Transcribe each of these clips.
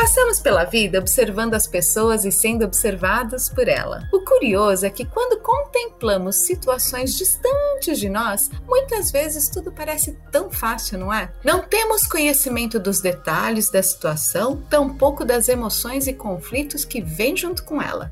Passamos pela vida observando as pessoas e sendo observados por ela. O curioso é que quando contemplamos situações distantes de nós, muitas vezes tudo parece tão fácil, não é? Não temos conhecimento dos detalhes da situação, tampouco das emoções e conflitos que vêm junto com ela.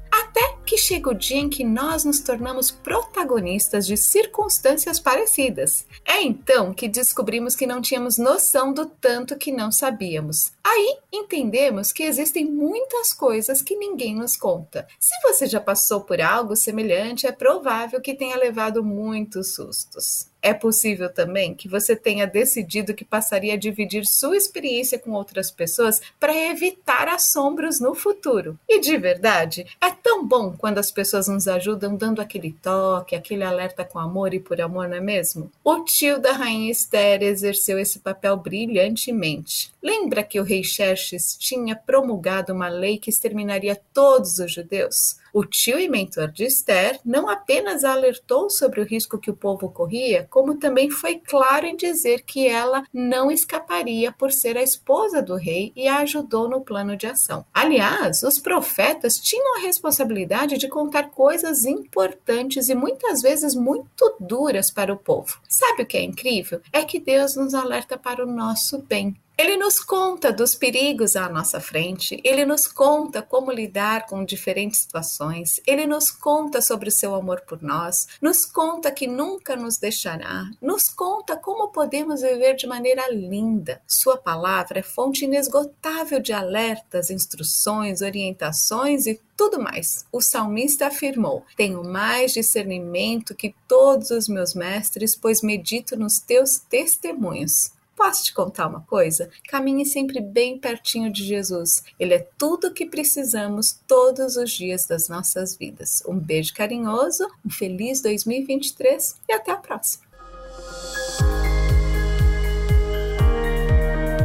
Que chega o dia em que nós nos tornamos protagonistas de circunstâncias parecidas. É então que descobrimos que não tínhamos noção do tanto que não sabíamos. Aí entendemos que existem muitas coisas que ninguém nos conta. Se você já passou por algo semelhante, é provável que tenha levado muitos sustos. É possível também que você tenha decidido que passaria a dividir sua experiência com outras pessoas para evitar assombros no futuro. E de verdade, é tão bom quando as pessoas nos ajudam dando aquele toque, aquele alerta com amor e por amor, não é mesmo? O tio da rainha Esther exerceu esse papel brilhantemente. Lembra que o rei Xerxes tinha promulgado uma lei que exterminaria todos os judeus? O tio e mentor de Esther não apenas alertou sobre o risco que o povo corria, como também foi claro em dizer que ela não escaparia por ser a esposa do rei e a ajudou no plano de ação. Aliás, os profetas tinham a responsabilidade de contar coisas importantes e muitas vezes muito duras para o povo. Sabe o que é incrível? É que Deus nos alerta para o nosso bem. Ele nos conta dos perigos à nossa frente, ele nos conta como lidar com diferentes situações, ele nos conta sobre o seu amor por nós, nos conta que nunca nos deixará, nos conta como podemos viver de maneira linda. Sua palavra é fonte inesgotável de alertas, instruções, orientações e tudo mais. O salmista afirmou: Tenho mais discernimento que todos os meus mestres, pois medito nos teus testemunhos. Posso te contar uma coisa? Caminhe sempre bem pertinho de Jesus. Ele é tudo o que precisamos todos os dias das nossas vidas. Um beijo carinhoso, um feliz 2023 e até a próxima.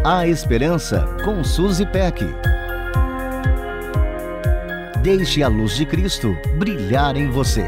A Esperança com Suzy Peck. Deixe a luz de Cristo brilhar em você.